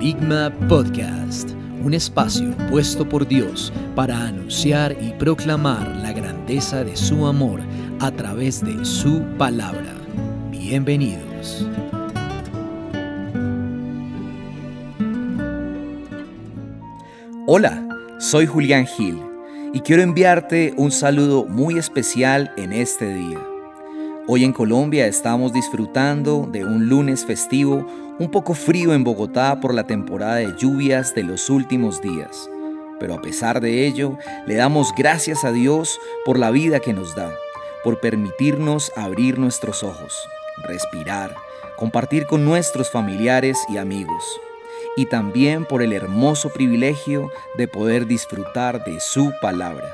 Querigma Podcast, un espacio puesto por Dios para anunciar y proclamar la grandeza de su amor a través de su palabra. Bienvenidos. Hola, soy Julián Gil y quiero enviarte un saludo muy especial en este día. Hoy en Colombia estamos disfrutando de un lunes festivo un poco frío en Bogotá por la temporada de lluvias de los últimos días. Pero a pesar de ello, le damos gracias a Dios por la vida que nos da, por permitirnos abrir nuestros ojos, respirar, compartir con nuestros familiares y amigos, y también por el hermoso privilegio de poder disfrutar de su palabra.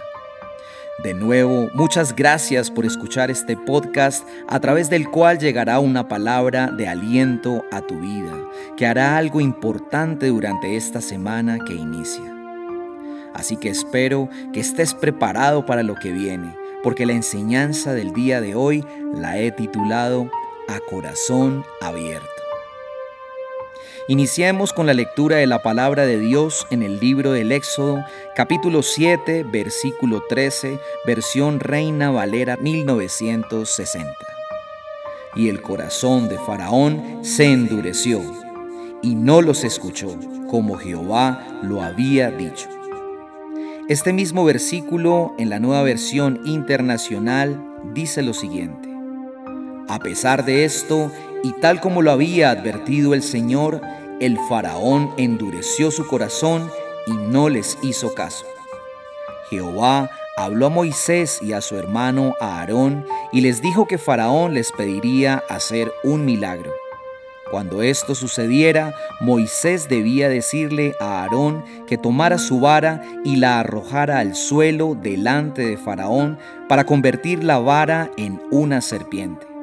De nuevo, muchas gracias por escuchar este podcast a través del cual llegará una palabra de aliento a tu vida, que hará algo importante durante esta semana que inicia. Así que espero que estés preparado para lo que viene, porque la enseñanza del día de hoy la he titulado A Corazón Abierto. Iniciemos con la lectura de la palabra de Dios en el libro del Éxodo, capítulo 7, versículo 13, versión Reina Valera 1960. Y el corazón de Faraón se endureció y no los escuchó, como Jehová lo había dicho. Este mismo versículo en la nueva versión internacional dice lo siguiente. A pesar de esto, y tal como lo había advertido el Señor, el faraón endureció su corazón y no les hizo caso. Jehová habló a Moisés y a su hermano Aarón y les dijo que Faraón les pediría hacer un milagro. Cuando esto sucediera, Moisés debía decirle a Aarón que tomara su vara y la arrojara al suelo delante de Faraón para convertir la vara en una serpiente.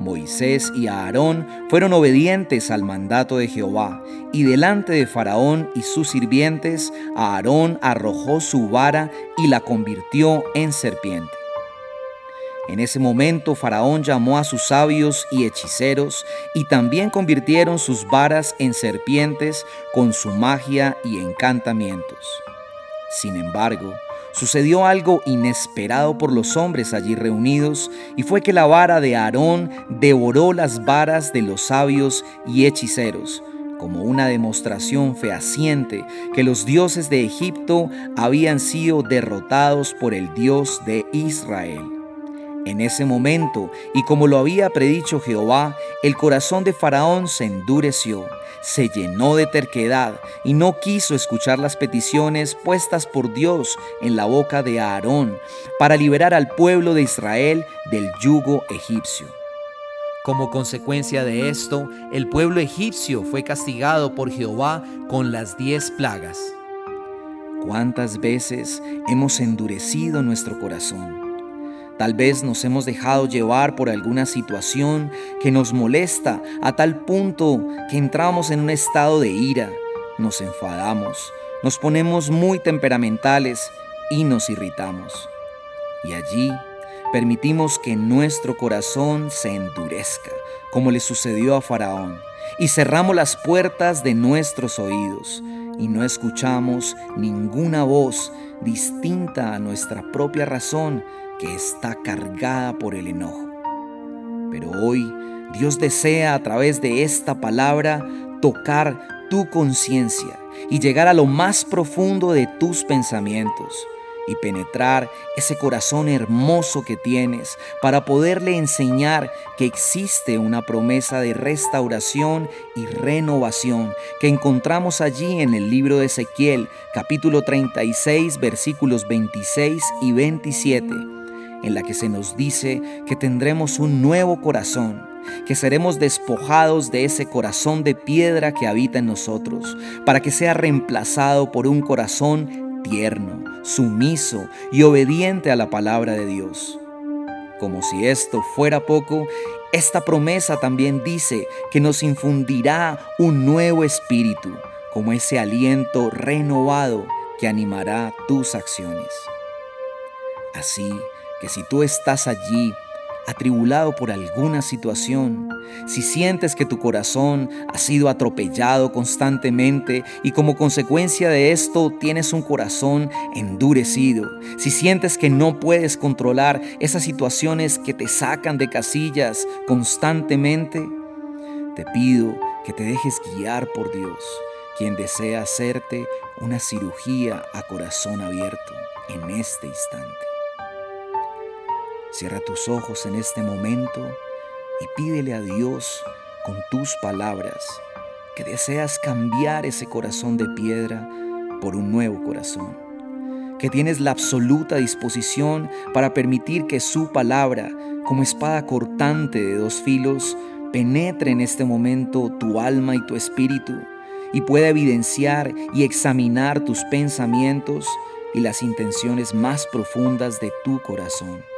Moisés y Aarón fueron obedientes al mandato de Jehová, y delante de Faraón y sus sirvientes, Aarón arrojó su vara y la convirtió en serpiente. En ese momento Faraón llamó a sus sabios y hechiceros, y también convirtieron sus varas en serpientes con su magia y encantamientos. Sin embargo, sucedió algo inesperado por los hombres allí reunidos, y fue que la vara de Aarón devoró las varas de los sabios y hechiceros, como una demostración fehaciente que los dioses de Egipto habían sido derrotados por el Dios de Israel. En ese momento, y como lo había predicho Jehová, el corazón de Faraón se endureció, se llenó de terquedad y no quiso escuchar las peticiones puestas por Dios en la boca de Aarón para liberar al pueblo de Israel del yugo egipcio. Como consecuencia de esto, el pueblo egipcio fue castigado por Jehová con las diez plagas. ¿Cuántas veces hemos endurecido nuestro corazón? Tal vez nos hemos dejado llevar por alguna situación que nos molesta a tal punto que entramos en un estado de ira, nos enfadamos, nos ponemos muy temperamentales y nos irritamos. Y allí permitimos que nuestro corazón se endurezca, como le sucedió a Faraón, y cerramos las puertas de nuestros oídos y no escuchamos ninguna voz distinta a nuestra propia razón que está cargada por el enojo. Pero hoy Dios desea a través de esta palabra tocar tu conciencia y llegar a lo más profundo de tus pensamientos y penetrar ese corazón hermoso que tienes para poderle enseñar que existe una promesa de restauración y renovación que encontramos allí en el libro de Ezequiel capítulo 36 versículos 26 y 27 en la que se nos dice que tendremos un nuevo corazón, que seremos despojados de ese corazón de piedra que habita en nosotros, para que sea reemplazado por un corazón tierno, sumiso y obediente a la palabra de Dios. Como si esto fuera poco, esta promesa también dice que nos infundirá un nuevo espíritu, como ese aliento renovado que animará tus acciones. Así que si tú estás allí atribulado por alguna situación, si sientes que tu corazón ha sido atropellado constantemente y como consecuencia de esto tienes un corazón endurecido, si sientes que no puedes controlar esas situaciones que te sacan de casillas constantemente, te pido que te dejes guiar por Dios, quien desea hacerte una cirugía a corazón abierto en este instante. Cierra tus ojos en este momento y pídele a Dios con tus palabras que deseas cambiar ese corazón de piedra por un nuevo corazón, que tienes la absoluta disposición para permitir que su palabra, como espada cortante de dos filos, penetre en este momento tu alma y tu espíritu y pueda evidenciar y examinar tus pensamientos y las intenciones más profundas de tu corazón.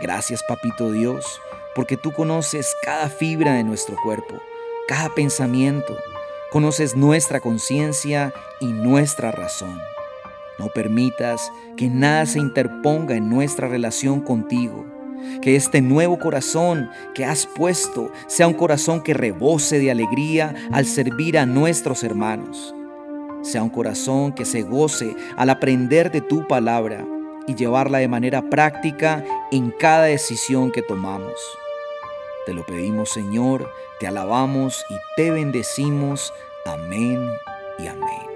Gracias, Papito Dios, porque tú conoces cada fibra de nuestro cuerpo, cada pensamiento, conoces nuestra conciencia y nuestra razón. No permitas que nada se interponga en nuestra relación contigo. Que este nuevo corazón que has puesto sea un corazón que rebose de alegría al servir a nuestros hermanos. Sea un corazón que se goce al aprender de tu palabra y llevarla de manera práctica en cada decisión que tomamos. Te lo pedimos Señor, te alabamos y te bendecimos. Amén y amén.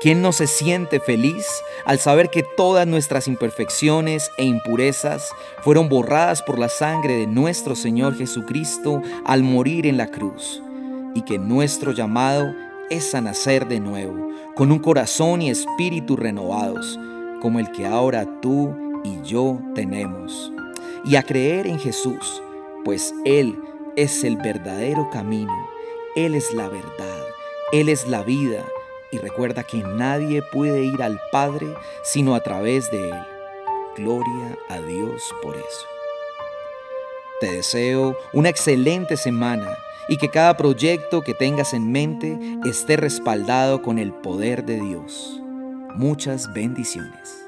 ¿Quién no se siente feliz al saber que todas nuestras imperfecciones e impurezas fueron borradas por la sangre de nuestro Señor Jesucristo al morir en la cruz? Y que nuestro llamado es a nacer de nuevo, con un corazón y espíritu renovados como el que ahora tú y yo tenemos, y a creer en Jesús, pues Él es el verdadero camino, Él es la verdad, Él es la vida, y recuerda que nadie puede ir al Padre sino a través de Él. Gloria a Dios por eso. Te deseo una excelente semana y que cada proyecto que tengas en mente esté respaldado con el poder de Dios. Muchas bendiciones.